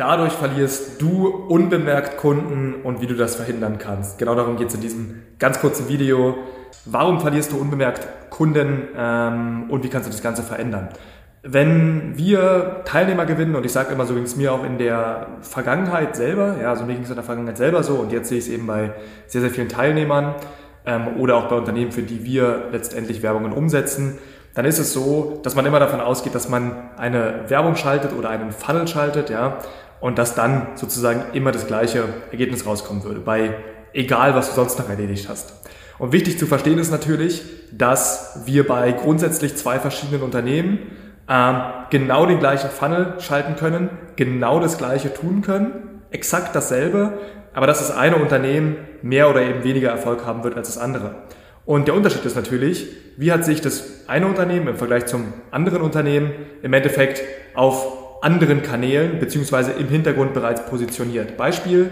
Dadurch verlierst du unbemerkt Kunden und wie du das verhindern kannst. Genau darum geht es in diesem ganz kurzen Video. Warum verlierst du unbemerkt Kunden ähm, und wie kannst du das Ganze verändern? Wenn wir Teilnehmer gewinnen, und ich sage immer, so ging es mir auch in der Vergangenheit selber, ja, so mir ging es in der Vergangenheit selber so und jetzt sehe ich es eben bei sehr, sehr vielen Teilnehmern ähm, oder auch bei Unternehmen, für die wir letztendlich Werbungen umsetzen, dann ist es so, dass man immer davon ausgeht, dass man eine Werbung schaltet oder einen Funnel schaltet, ja, und dass dann sozusagen immer das gleiche Ergebnis rauskommen würde, bei egal, was du sonst noch erledigt hast. Und wichtig zu verstehen ist natürlich, dass wir bei grundsätzlich zwei verschiedenen Unternehmen ähm, genau den gleichen Funnel schalten können, genau das gleiche tun können, exakt dasselbe, aber dass das eine Unternehmen mehr oder eben weniger Erfolg haben wird als das andere. Und der Unterschied ist natürlich, wie hat sich das eine Unternehmen im Vergleich zum anderen Unternehmen im Endeffekt auf anderen Kanälen beziehungsweise im Hintergrund bereits positioniert. Beispiel,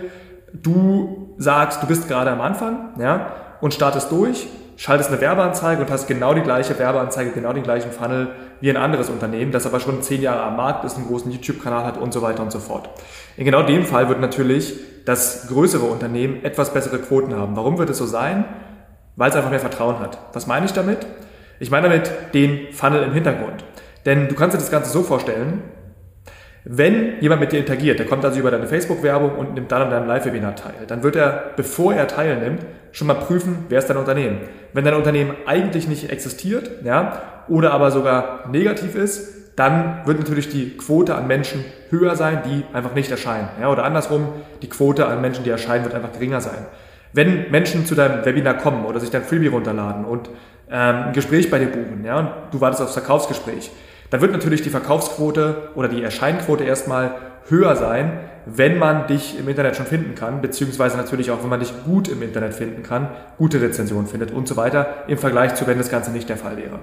du sagst, du bist gerade am Anfang ja, und startest durch, schaltest eine Werbeanzeige und hast genau die gleiche Werbeanzeige, genau den gleichen Funnel wie ein anderes Unternehmen, das aber schon zehn Jahre am Markt ist, einen großen YouTube-Kanal hat und so weiter und so fort. In genau dem Fall wird natürlich das größere Unternehmen etwas bessere Quoten haben. Warum wird es so sein? weil es einfach mehr Vertrauen hat. Was meine ich damit? Ich meine damit den Funnel im Hintergrund. Denn du kannst dir das Ganze so vorstellen, wenn jemand mit dir interagiert, der kommt also über deine Facebook-Werbung und nimmt dann an deinem Live-Webinar teil, dann wird er, bevor er teilnimmt, schon mal prüfen, wer ist dein Unternehmen. Wenn dein Unternehmen eigentlich nicht existiert, ja, oder aber sogar negativ ist, dann wird natürlich die Quote an Menschen höher sein, die einfach nicht erscheinen. Ja, oder andersrum, die Quote an Menschen, die erscheinen, wird einfach geringer sein. Wenn Menschen zu deinem Webinar kommen oder sich dein Freebie runterladen und ähm, ein Gespräch bei dir buchen, ja, und du wartest aufs Verkaufsgespräch, dann wird natürlich die Verkaufsquote oder die Erscheinquote erstmal höher sein, wenn man dich im Internet schon finden kann, beziehungsweise natürlich auch, wenn man dich gut im Internet finden kann, gute Rezensionen findet und so weiter, im Vergleich zu, wenn das Ganze nicht der Fall wäre.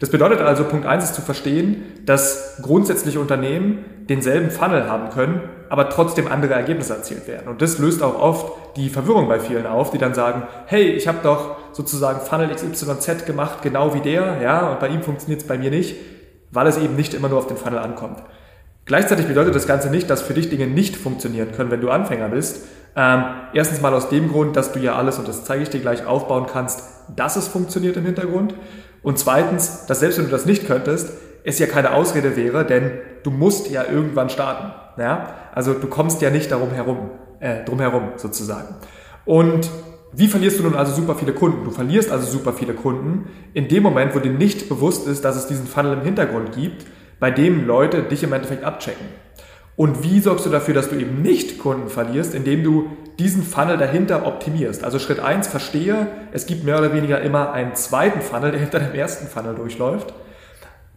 Das bedeutet also, Punkt eins ist zu verstehen, dass grundsätzliche Unternehmen denselben Funnel haben können, aber trotzdem andere Ergebnisse erzielt werden. Und das löst auch oft die Verwirrung bei vielen auf, die dann sagen, hey, ich habe doch sozusagen Funnel XYZ gemacht, genau wie der, ja, und bei ihm funktioniert es bei mir nicht, weil es eben nicht immer nur auf den Funnel ankommt. Gleichzeitig bedeutet das Ganze nicht, dass für dich Dinge nicht funktionieren können, wenn du Anfänger bist. Ähm, erstens mal aus dem Grund, dass du ja alles, und das zeige ich dir gleich, aufbauen kannst, dass es funktioniert im Hintergrund. Und zweitens, dass selbst wenn du das nicht könntest, es ja keine Ausrede wäre, denn du musst ja irgendwann starten. Ja? Also du kommst ja nicht darum herum, äh, drum herum sozusagen. Und wie verlierst du nun also super viele Kunden? Du verlierst also super viele Kunden in dem Moment, wo dir nicht bewusst ist, dass es diesen Funnel im Hintergrund gibt, bei dem Leute dich im Endeffekt abchecken. Und wie sorgst du dafür, dass du eben nicht Kunden verlierst, indem du diesen Funnel dahinter optimierst? Also Schritt eins verstehe, es gibt mehr oder weniger immer einen zweiten Funnel, der hinter dem ersten Funnel durchläuft.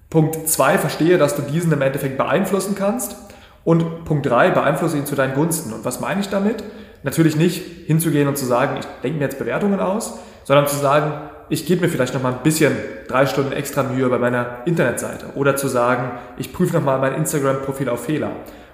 Punkt zwei verstehe, dass du diesen im Endeffekt beeinflussen kannst. Und Punkt drei beeinflusse ihn zu deinen Gunsten. Und was meine ich damit? Natürlich nicht hinzugehen und zu sagen, ich denke mir jetzt Bewertungen aus, sondern zu sagen, ich gebe mir vielleicht noch mal ein bisschen drei Stunden extra Mühe bei meiner Internetseite. Oder zu sagen, ich prüfe noch mal mein Instagram-Profil auf Fehler.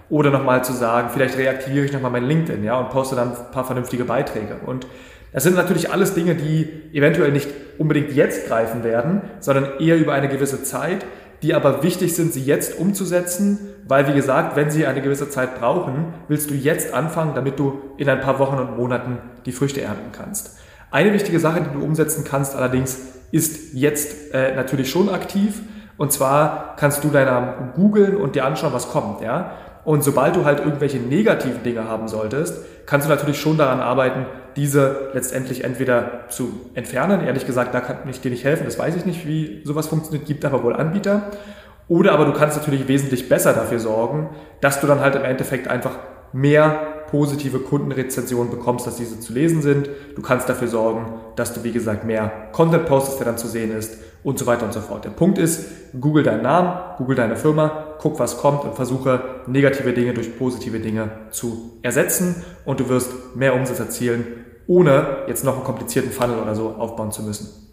Oder nochmal zu sagen, vielleicht reaktiviere ich nochmal mein LinkedIn, ja, und poste dann ein paar vernünftige Beiträge. Und das sind natürlich alles Dinge, die eventuell nicht unbedingt jetzt greifen werden, sondern eher über eine gewisse Zeit, die aber wichtig sind, sie jetzt umzusetzen, weil wie gesagt, wenn sie eine gewisse Zeit brauchen, willst du jetzt anfangen, damit du in ein paar Wochen und Monaten die Früchte ernten kannst. Eine wichtige Sache, die du umsetzen kannst allerdings, ist jetzt äh, natürlich schon aktiv. Und zwar kannst du deiner googeln und dir anschauen, was kommt. Ja? Und sobald du halt irgendwelche negativen Dinge haben solltest, kannst du natürlich schon daran arbeiten, diese letztendlich entweder zu entfernen. Ehrlich gesagt, da kann ich dir nicht helfen, das weiß ich nicht, wie sowas funktioniert, gibt aber wohl Anbieter. Oder aber du kannst natürlich wesentlich besser dafür sorgen, dass du dann halt im Endeffekt einfach mehr positive Kundenrezensionen bekommst, dass diese zu lesen sind. Du kannst dafür sorgen, dass du, wie gesagt, mehr Content postest, der dann zu sehen ist und so weiter und so fort. Der Punkt ist, google deinen Namen, google deine Firma, guck, was kommt und versuche negative Dinge durch positive Dinge zu ersetzen und du wirst mehr Umsatz erzielen, ohne jetzt noch einen komplizierten Funnel oder so aufbauen zu müssen.